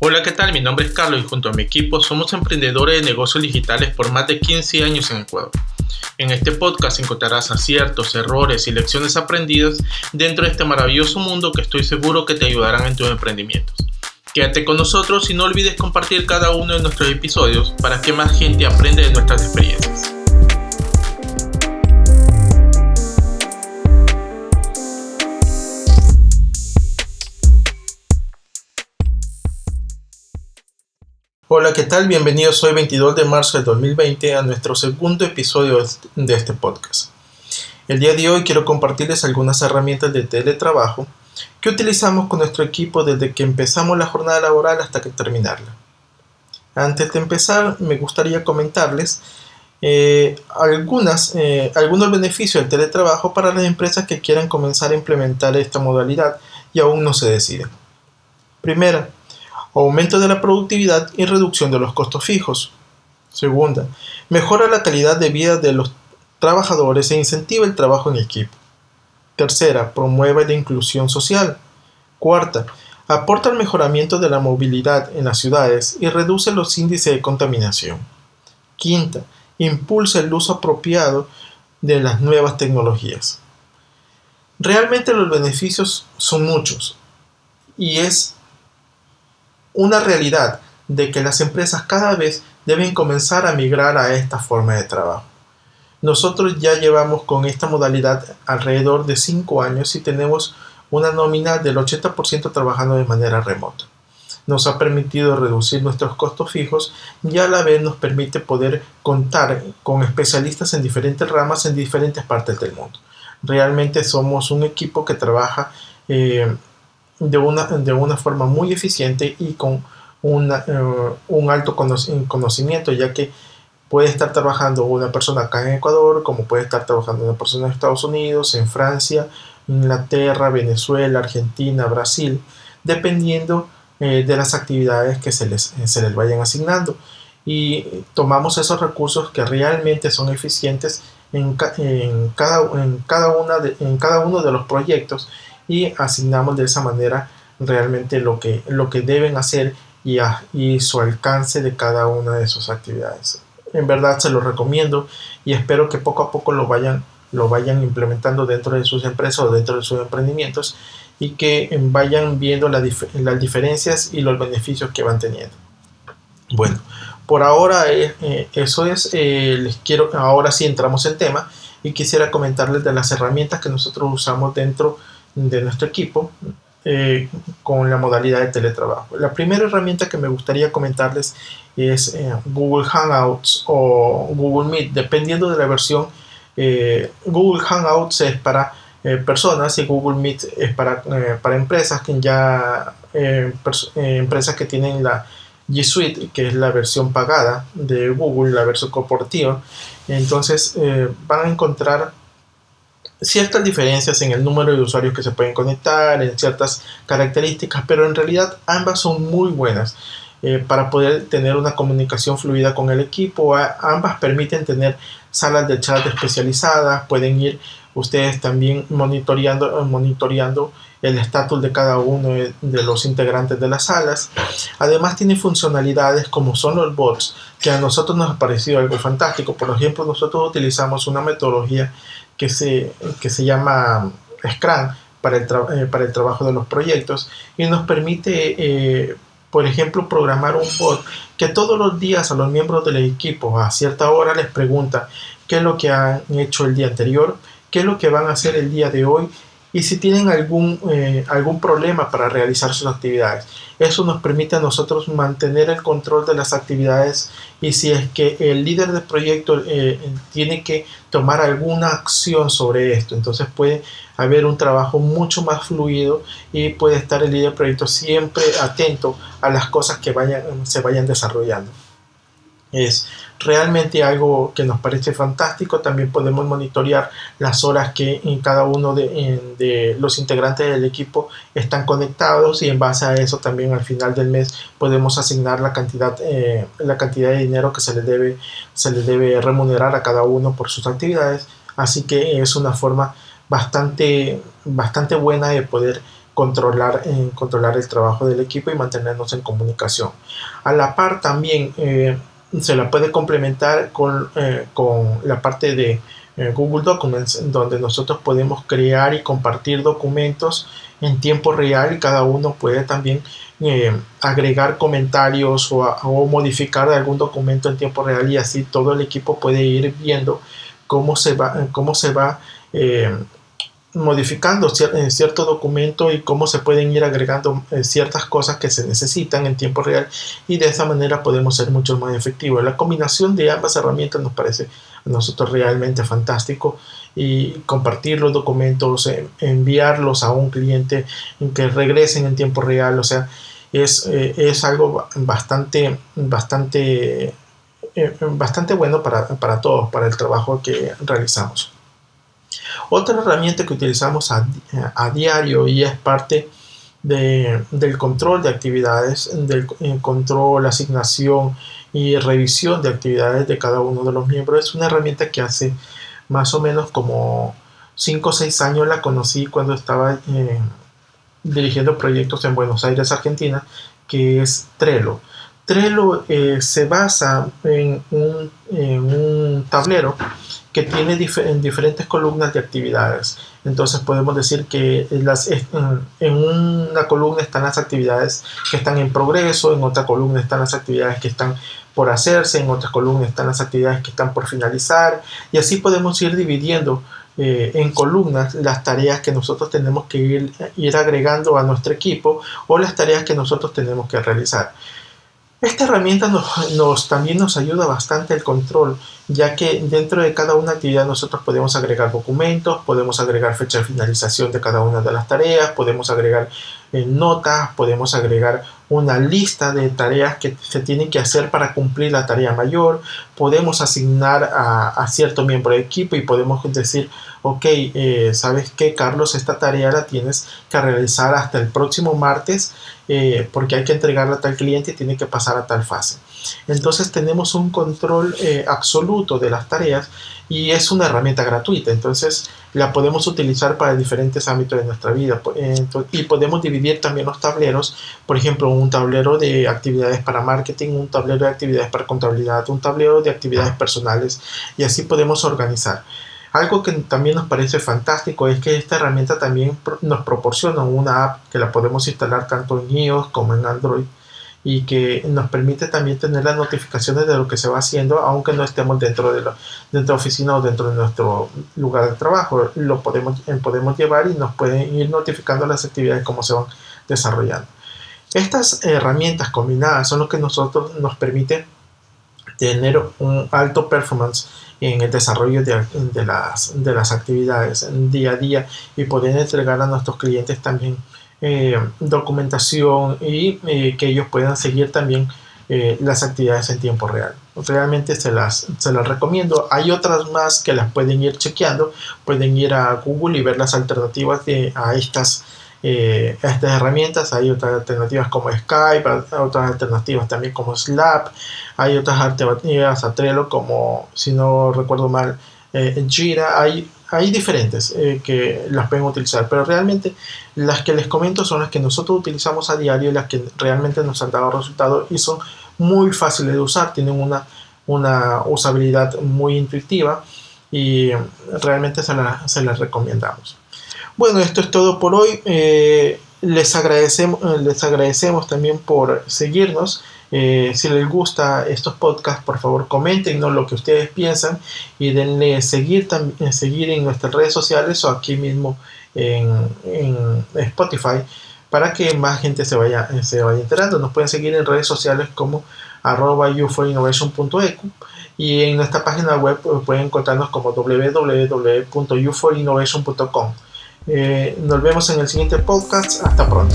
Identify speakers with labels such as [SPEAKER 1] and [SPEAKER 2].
[SPEAKER 1] Hola, ¿qué tal? Mi nombre es Carlos y junto a mi equipo somos emprendedores de negocios digitales por más de 15 años en Ecuador. En este podcast encontrarás aciertos, errores y lecciones aprendidas dentro de este maravilloso mundo que estoy seguro que te ayudarán en tus emprendimientos. Quédate con nosotros y no olvides compartir cada uno de nuestros episodios para que más gente aprenda de nuestras experiencias. Hola, ¿qué tal? Bienvenidos hoy 22 de marzo de 2020 a nuestro segundo episodio de este podcast. El día de hoy quiero compartirles algunas herramientas de teletrabajo que utilizamos con nuestro equipo desde que empezamos la jornada laboral hasta que terminarla. Antes de empezar, me gustaría comentarles eh, algunas, eh, algunos beneficios del teletrabajo para las empresas que quieran comenzar a implementar esta modalidad y aún no se deciden. Primera, aumento de la productividad y reducción de los costos fijos. Segunda, mejora la calidad de vida de los trabajadores e incentiva el trabajo en equipo. Tercera, promueve la inclusión social. Cuarta, aporta al mejoramiento de la movilidad en las ciudades y reduce los índices de contaminación. Quinta, impulsa el uso apropiado de las nuevas tecnologías. Realmente los beneficios son muchos y es una realidad de que las empresas cada vez deben comenzar a migrar a esta forma de trabajo. Nosotros ya llevamos con esta modalidad alrededor de 5 años y tenemos una nómina del 80% trabajando de manera remota. Nos ha permitido reducir nuestros costos fijos y a la vez nos permite poder contar con especialistas en diferentes ramas en diferentes partes del mundo. Realmente somos un equipo que trabaja eh, de una, de una forma muy eficiente y con eh, un alto conocimiento, ya que puede estar trabajando una persona acá en Ecuador, como puede estar trabajando una persona en Estados Unidos, en Francia, Inglaterra, Venezuela, Argentina, Brasil, dependiendo eh, de las actividades que se les, se les vayan asignando. Y tomamos esos recursos que realmente son eficientes en, en, cada, en, cada, una de, en cada uno de los proyectos y asignamos de esa manera realmente lo que, lo que deben hacer y, y su alcance de cada una de sus actividades. En verdad se lo recomiendo y espero que poco a poco lo vayan, lo vayan implementando dentro de sus empresas o dentro de sus emprendimientos y que vayan viendo las diferencias y los beneficios que van teniendo. Bueno, por ahora eh, eh, eso es, eh, les quiero, ahora sí entramos en tema y quisiera comentarles de las herramientas que nosotros usamos dentro de nuestro equipo con la modalidad de teletrabajo. La primera herramienta que me gustaría comentarles es Google Hangouts o Google Meet, dependiendo de la versión. Google Hangouts es para personas y Google Meet es para, para empresas que ya empresas que tienen la G Suite, que es la versión pagada de Google, la versión corporativa. Entonces van a encontrar ciertas diferencias en el número de usuarios que se pueden conectar, en ciertas características, pero en realidad ambas son muy buenas eh, para poder tener una comunicación fluida con el equipo. ambas permiten tener salas de chat especializadas, pueden ir ustedes también monitoreando, monitoreando el estatus de cada uno de los integrantes de las salas. Además tiene funcionalidades como son los bots, que a nosotros nos ha parecido algo fantástico. Por ejemplo, nosotros utilizamos una metodología que se, que se llama Scrum para el, eh, para el trabajo de los proyectos y nos permite, eh, por ejemplo, programar un bot que todos los días a los miembros del equipo a cierta hora les pregunta qué es lo que han hecho el día anterior, qué es lo que van a hacer el día de hoy y si tienen algún, eh, algún problema para realizar sus actividades. Eso nos permite a nosotros mantener el control de las actividades y si es que el líder del proyecto eh, tiene que tomar alguna acción sobre esto, entonces puede haber un trabajo mucho más fluido y puede estar el líder del proyecto siempre atento a las cosas que vayan, se vayan desarrollando. Es realmente algo que nos parece fantástico. También podemos monitorear las horas que en cada uno de, los integrantes del equipo están conectados y en base a eso también al final del mes podemos asignar la cantidad, eh, la cantidad de dinero que se le, debe, se debe remunerar a cada uno por sus actividades. Así que es una forma bastante, bastante buena de poder controlar, controlar el trabajo del equipo y mantenernos en comunicación. A la par también se la puede complementar con, con la parte de Google Documents, donde nosotros podemos crear y compartir documentos en tiempo real y cada uno puede también eh, agregar comentarios o, modificar algún documento en tiempo real y así todo el equipo puede ir viendo cómo se va, cómo se va eh, modificando cierto documento y cómo se pueden ir agregando eh, ciertas cosas que se necesitan en tiempo real y de esa manera podemos ser mucho más efectivos. La combinación de ambas herramientas nos parece a nosotros realmente fantástico y compartir los documentos, enviarlos a un cliente que regresen en tiempo real, o sea, es, eh, es algo bastante, bastante, eh, bastante bueno para, para todos, para el trabajo que realizamos. Otra herramienta que utilizamos a, diario y es parte del control de actividades, del eh, control, asignación y revisión de actividades de cada uno de los miembros es una herramienta que hace más o menos como 5 o 6 años la conocí cuando estaba eh, dirigiendo proyectos en Buenos Aires, Argentina, que es Trello. Trello eh, se basa en un, en un tablero que tiene diferentes columnas de actividades. Entonces podemos decir que en una columna están las actividades que están en progreso, en otra columna están las actividades que están por hacerse, en otras columnas están las actividades que están por finalizar y así podemos ir dividiendo eh, en columnas las tareas que nosotros tenemos que ir, ir agregando a nuestro equipo o las tareas que nosotros tenemos que realizar. Esta herramienta nos, también nos ayuda bastante el control, ya que dentro de cada una actividad nosotros podemos agregar documentos, podemos agregar fecha de finalización de cada una de las tareas, podemos agregar eh, notas, podemos agregar una lista de tareas que se tienen que hacer para cumplir la tarea mayor, podemos asignar a, cierto miembro de equipo y podemos decir, ok, eh, ¿sabes qué, Carlos? Esta tarea la tienes que realizar hasta el próximo martes eh, porque hay que entregarla a tal cliente y tiene que pasar a tal fase. Entonces tenemos un control eh, absoluto de las tareas y es una herramienta gratuita, entonces la podemos utilizar para diferentes ámbitos de nuestra vida y podemos dividir también los tableros, por ejemplo, un tablero de actividades para marketing, un tablero de actividades para contabilidad, un tablero de actividades personales y así podemos organizar. Algo que también nos parece fantástico es que esta herramienta también nos proporciona una app que la podemos instalar tanto en iOS como en Android y que nos permite también tener las notificaciones de lo que se va haciendo, aunque no estemos dentro de la, dentro de oficina o dentro de nuestro lugar de trabajo. Lo podemos, eh, podemos llevar y nos pueden ir notificando las actividades como se van desarrollando. Estas herramientas combinadas son lo que nosotros nos permite tener un alto performance en el desarrollo de, de, las, de las actividades día a día y poder entregar a nuestros clientes también eh, documentación y eh, que ellos puedan seguir también eh, las actividades en tiempo real. Realmente se las, se las recomiendo. Hay otras más que las pueden ir chequeando. Pueden ir a Google y ver las alternativas de, a, estas, estas herramientas. Hay otras alternativas como Skype, otras alternativas también como Slack. Hay otras alternativas a Trello como, si no recuerdo mal, Jira. Hay hay diferentes eh, que las pueden utilizar, pero realmente las que les comento son las que nosotros utilizamos a diario y las que realmente nos han dado resultados y son muy fáciles de usar, tienen una, una usabilidad muy intuitiva y realmente se, se las recomendamos. Bueno, esto es todo por hoy. Eh, les, agradecemos, les agradecemos también por seguirnos. Eh, si les gusta estos podcasts, por favor comenten lo que ustedes piensan y denle seguir, también, seguir en nuestras redes sociales o aquí mismo en, Spotify para que más gente se vaya, se vaya enterando. Nos pueden seguir en redes sociales como arroba y en nuestra página web pues, pueden encontrarnos como www.uforinnovation.com. Eh, nos vemos en el siguiente podcast. Hasta pronto.